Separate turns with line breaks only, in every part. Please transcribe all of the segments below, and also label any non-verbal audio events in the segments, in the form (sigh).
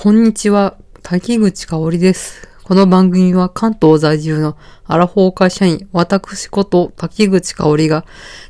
こんにちは、滝口香織です。この番組は関東在住のアラフォー会社員、私こと滝口香織が、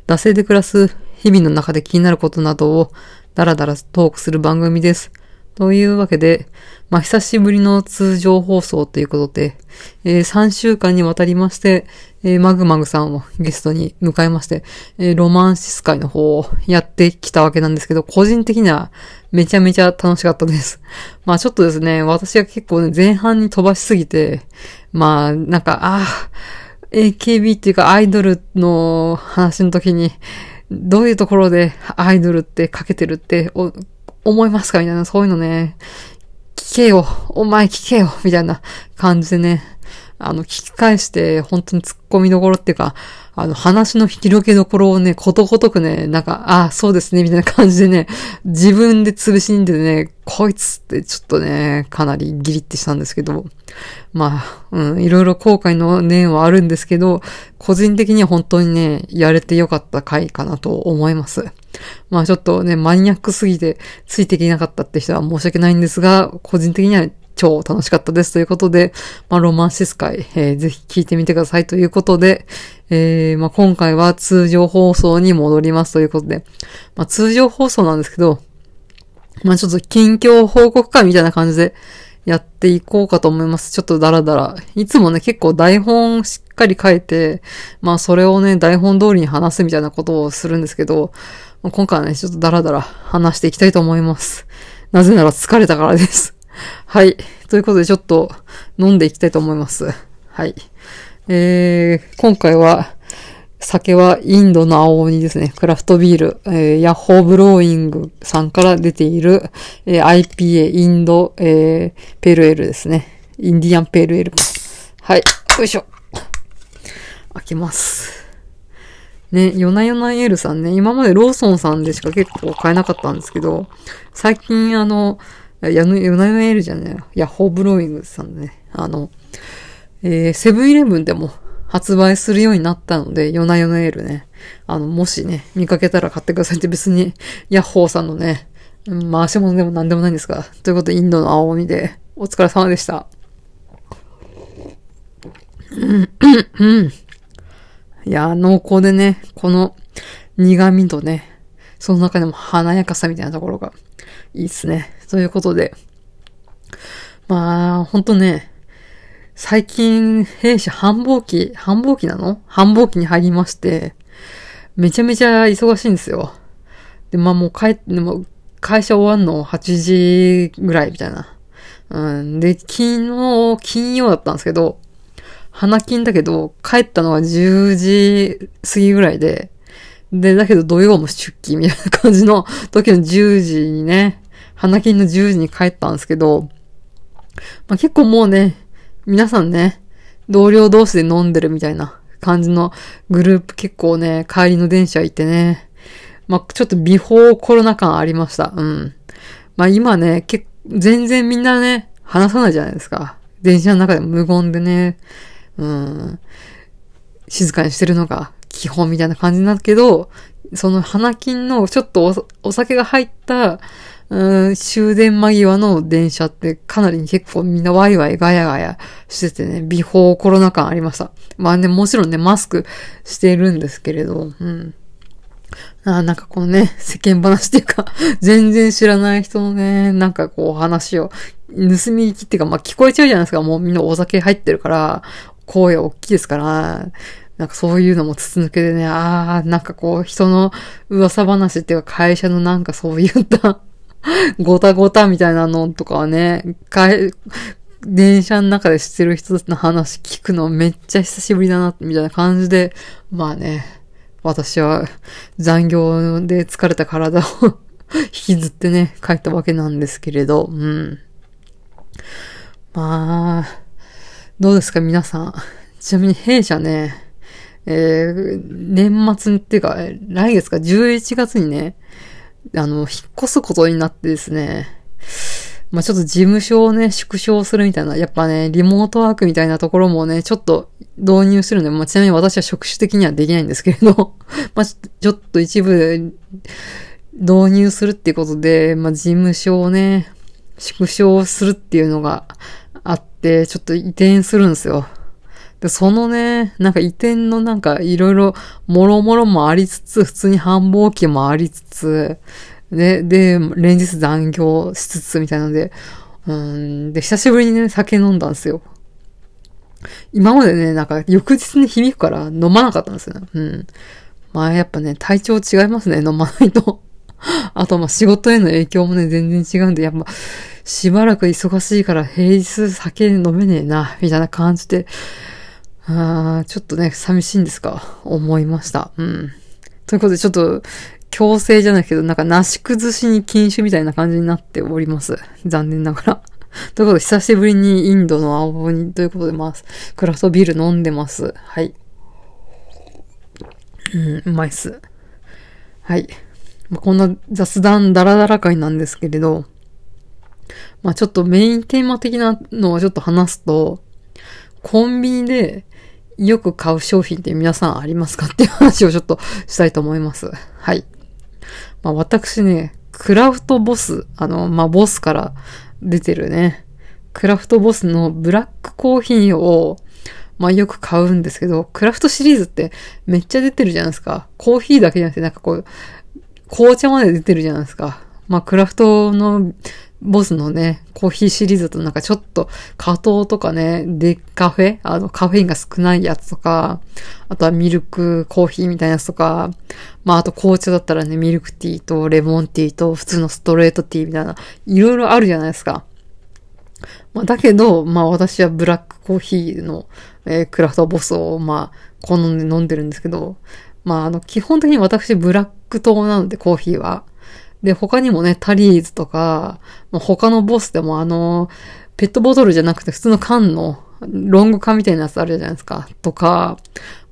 惰性で暮らす日々の中で気になることなどをダラダラトークする番組です。というわけで、まあ、久しぶりの通常放送ということで、えー3週間にわたりまして、えーマグマグさんをゲストに迎えまして、えーロマンシス会の方をやってきたわけなんですけど、個人的にはめちゃめちゃ楽しかったです。(laughs) まあちょっとですね、私が結構ね、前半に飛ばしすぎて、まあなんか、ああ、AKB っていうかアイドルの話の時に、どういうところでアイドルってかけてるって思いますかみたいな、そういうのね、聞けよ、お前聞けよ、みたいな感じでね、あの、聞き返して、本当に突っ込みどころっていうか、あの、話の広げどころをね、ことごとくね、なんか、ああ、そうですね、みたいな感じでね、自分で潰しに出てね、こいつってちょっとね、かなりギリってしたんですけど、まあ、うん、いろいろ後悔の念はあるんですけど、個人的には本当にね、やれてよかった回かなと思います。まあちょっとね、マニアックすぎてついていけなかったって人は申し訳ないんですが、個人的には超楽しかったですということで、まあロマンシス会、えーぜひ聞いてみてくださいということで、えーまあ今回は通常放送に戻りますということで、まあ通常放送なんですけど、まあちょっと近況報告会みたいな感じでやっていこうかと思います。ちょっとダラダラ。いつもね、結構台本しっかり書いて、まあそれをね、台本通りに話すみたいなことをするんですけど、まあ今回はね、ちょっとダラダラ話していきたいと思います。なぜなら疲れたからです。はい。ということでちょっと飲んでいきたいと思います。はい。えー、今回は、酒はインドの青鬼ですね。クラフトビール、えーヤッホーブローイングさんから出ている、えー IPA インド、えーペルエルですね。インディアンペールエル。はい。よいしょ。開けます。ね、ヨナヨナエールさんね、今までローソンさんでしか結構買えなかったんですけど、最近あの、やのヨナヨナエールじゃねえよヤッホーブローイングさんね、あの、えーセブンイレブンでも発売するようになったので、ヨナヨナエールね。あの、もしね、見かけたら買ってくださいって別に、(laughs) ヤッホーさんのね、回し物でも何でもないんですが。ということで、インドの青鬼で、お疲れ様でした。いや、濃厚でね、この苦味とね、その中でも華やかさみたいなところがいいっすね。ということで、まあ、ほんとね、最近、弊社繁忙期、繁忙期なの？繁忙期に入りまして、めちゃめちゃ忙しいんですよ。で、まあもう帰って、でも会社終わんの8時ぐらいみたいな。うん。で、昨日、金曜だったんですけど、花金だけど、帰ったのは10時過ぎぐらいで、で、だけど土曜も出勤みたいな感じの時の10時にね、花金の10時に帰ったんですけど、まあ、結構もうね、皆さんね、同僚同士で飲んでるみたいな感じのグループ結構ね、帰りの電車行ってね、まあ、ちょっとビフォーコロナ感ありました。うん。まあ、今ね、結全然みんなね、話さないじゃないですか。電車の中でも無言でね、うん、静かにしてるのが基本みたいな感じなんだけど、その花金のちょっとお酒が入った、うん、終電間際の電車ってかなり結構みんなワイワイガヤガヤしててね、ビフォーコロナ感ありました。まあね、もちろんね、マスクしてるんですけれど、うん。あなんかこのね、世間話っていうか、(laughs) 全然知らない人のね、なんかこう話を、盗み聞きっていうか、まあ聞こえちゃうじゃないですか。もうみんなお酒入ってるから、声大きいですから、なんかそういうのも筒抜けでね、ああ、なんかこう人の噂話っていうか会社のなんかそういった (laughs) ごたごたみたいなのとかはね、かえ電車の中で知ってる人たちの話聞くのめっちゃ久しぶりだな、みたいな感じで、まあね、私は残業で疲れた体を (laughs) 引きずってね、帰ったわけなんですけれど、うん。まあ、どうですか皆さん。ちなみに弊社ね、えー、年末っていうか、来月か11月にね、あの、引っ越すことになってですね、まあちょっと事務所をね、縮小するみたいな、やっぱね、リモートワークみたいなところもね、ちょっと導入するんで、まあちなみに私は職種的にはできないんですけれど、(laughs) まあちょっと一部導入するっていうことで、まあ事務所をね、縮小するっていうのがあって、ちょっと移転するんですよ。で、そのね、なんか移転のなんかいろいろ、もろもろもありつつ、普通に繁忙期もありつつ、で、で、連日残業しつつみたいなので、うん、で、久しぶりにね、酒飲んだんですよ。今までね、なんか翌日に響くから飲まなかったんですよね。うん。まあやっぱね、体調違いますね、飲まないと。(laughs) あとまあ仕事への影響もね、全然違うんで、やっぱ、しばらく忙しいから平日酒飲めねえな、みたいな感じで、あーちょっとね、寂しいんですか、思いました。うん。ということで、ちょっと、強制じゃないけど、なんか、なし崩しに禁酒みたいな感じになっております。残念ながら。(laughs) ということで、久しぶりにインドの青鬼ということで、まあ、クラフトビール飲んでます。はい。うん、うまいっす。はい。まあこんな雑談ダラダラ会なんですけれど、まあちょっとメインテーマ的なのをちょっと話すと、コンビニでよく買う商品って皆さんありますかっていう話をちょっとしたいと思います。はい。まあ私ね、クラフトボス、あの、まあボスから出てるね、クラフトボスのブラックコーヒーを、まあよく買うんですけど、クラフトシリーズってめっちゃ出てるじゃないですか。コーヒーだけじゃなくてなんかこう、紅茶まで出てるじゃないですか。まあクラフトのボスのね、コーヒーシリーズとなんかちょっと加糖とかね、デカフェ？あのカフェインが少ないやつとか、あとはミルクコーヒーみたいなやつとか、まああと紅茶だったらね、ミルクティーとレモンティーと普通のストレートティーみたいな、いろいろあるじゃないですか。まあ、だけど、まあ私はブラックコーヒーの、えークラフトボスを、まあ、好んで飲んでるんですけど、まああの、基本的に私ブラック糖なので、コーヒーは。で、他にもね、タリーズとか、まあ他のボスでもあの、ペットボトルじゃなくて普通の缶の、ロング缶みたいなやつあるじゃないですか。とか、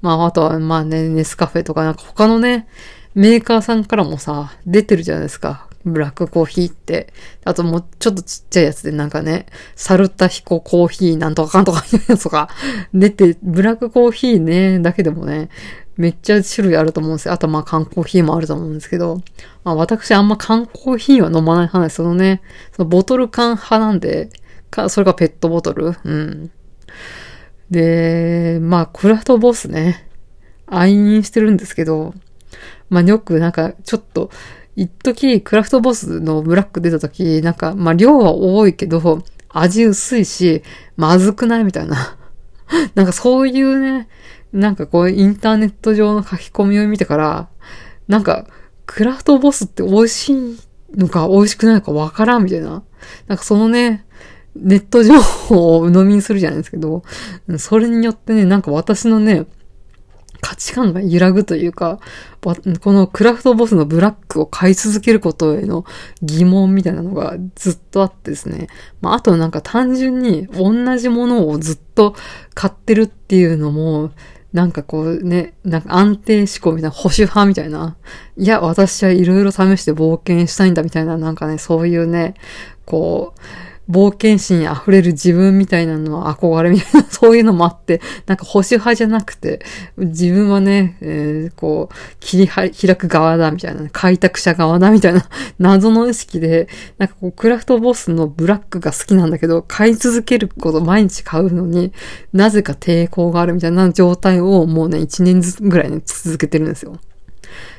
まああとはまあね、ネスカフェとかなんか他のね、メーカーさんからもさ、出てるじゃないですか。ブラックコーヒーって。あともうちょっとちっちゃいやつでなんかね、サルタヒココーヒーなんとかかんとかいうやつとか出て、ブラックコーヒーね、だけでもね、めっちゃ種類あると思うんですよ。あとまあ缶コーヒーもあると思うんですけど、まあ私あんま缶コーヒーは飲まない派なんです。そのね、そのボトル缶派なんで、か、それがペットボトル？うん。で、まあクラフトボスね、愛飲してるんですけど、まあよくなんかちょっと、一時クラフトボスのブラック出た時、なんか、まあ量は多いけど、味薄いし、まずくないみたいな。(laughs) なんかそういうね、なんかこうインターネット上の書き込みを見てから、なんか、クラフトボスって美味しいのか美味しくないのかわからんみたいな。なんかそのね、ネット情報を鵜呑みにするじゃないですけど、それによってね、なんか私のね、価値観が揺らぐというか、このクラフトボスのブラックを買い続けることへの疑問みたいなのがずっとあってですね。まあ、あとなんか単純に同じものをずっと買ってるっていうのも、なんかこうね、なんか安定志向みたいな、保守派みたいな。いや、私はいろいろ試して冒険したいんだみたいな、なんかね、そういうね、こう、冒険心に溢れる自分みたいなのは憧れみたいな、(laughs) そういうのもあって、なんか保守派じゃなくて、自分はね、えーこう、切り開く側だみたいな、開拓者側だみたいな、(laughs) 謎の意識で、なんかこう、クラフトボスのブラックが好きなんだけど、買い続けること毎日買うのに、なぜか抵抗があるみたいな状態をもうね、1年ずつぐらいね、続けてるんですよ。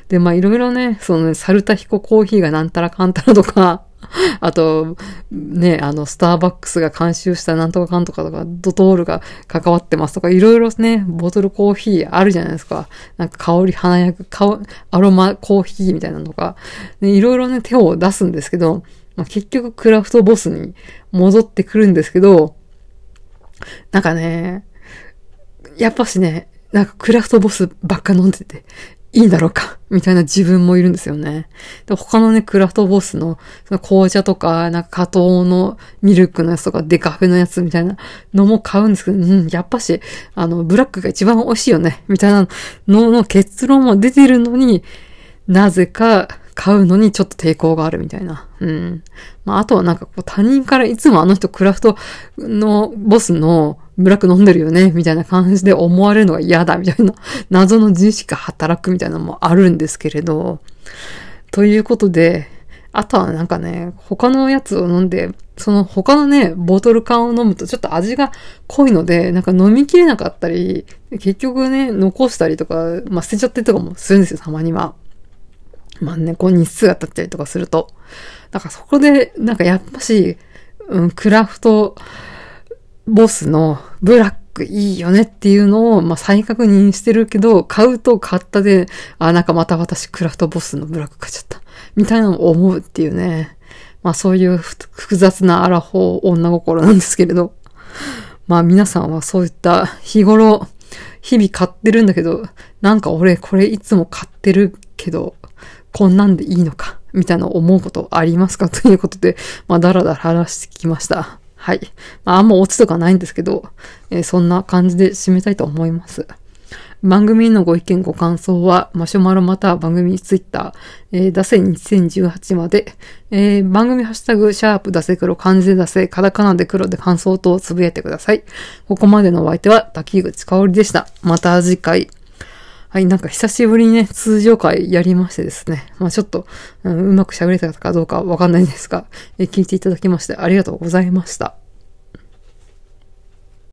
で、まあいろいろね、そのね、サルタヒココーヒーがなんたらかんたらとか、(laughs) あと、ね、あの、スターバックスが監修したなんとかかんとかとか、ドトールが関わってますとか、いろいろね、ボトルコーヒーあるじゃないですか。なんか香り華やか、アロマコーヒーみたいなのとか、ね、いろいろね、手を出すんですけど、まあ、結局クラフトボスに戻ってくるんですけど、なんかね、やっぱしね、なんかクラフトボスばっか飲んでて、いいんだろうかみたいな自分もいるんですよね。で他のね、クラフトボスの、その紅茶とか、なんか加糖のミルクのやつとか、デカフェのやつみたいなのも買うんですけど、うん、やっぱし、あの、ブラックが一番美味しいよねみたいなのの結論も出てるのに、なぜか買うのにちょっと抵抗があるみたいな。うん。まあ、あとはなんかこう他人からいつもあの人クラフトのボスのブラック飲んでるよねみたいな感じで思われるのが嫌だみたいな (laughs) 謎の自意識が働くみたいなのもあるんですけれど。ということで、あとはなんかね、他のやつを飲んで、その他のね、ボトル缶を飲むとちょっと味が濃いので、なんか飲みきれなかったり、結局ね、残したりとか、まあ捨てちゃったりとかもするんですよ、たまには。まあね、こう日数が経ったりとかすると。だからそこで、なんかやっぱし、うん、クラフトボスのブラックいいよねっていうのを、まあ再確認してるけど、買うと買ったで、あ、なんかまた私クラフトボスのブラック買っちゃった。みたいなのを思うっていうね。まあそういう複雑なアラフォー女心なんですけれど。まあ皆さんはそういった日頃、日々買ってるんだけど、なんか俺これいつも買ってるけど、こんなんでいいのか、みたいな思うことありますか？ということで、まあ、だらだら話してきました。はい。まあ、あんまオチとかないんですけど、えー、そんな感じで締めたいと思います。番組のご意見ご感想は、マシュマロまたは番組ツイッター、えー、出せ2018まで、えー、番組ハッシュタグ、シャープ出せ黒、漢字で出せ、カタカナで黒で感想等をつぶやいてください。ここまでのお相手は、滝口香織でした。また次回。はい、なんか久しぶりにね、通常会やりましてですね。まあちょっと、うん、うまく喋れたかどうかわかんないんですが、え聞いていただきましてありがとうございました。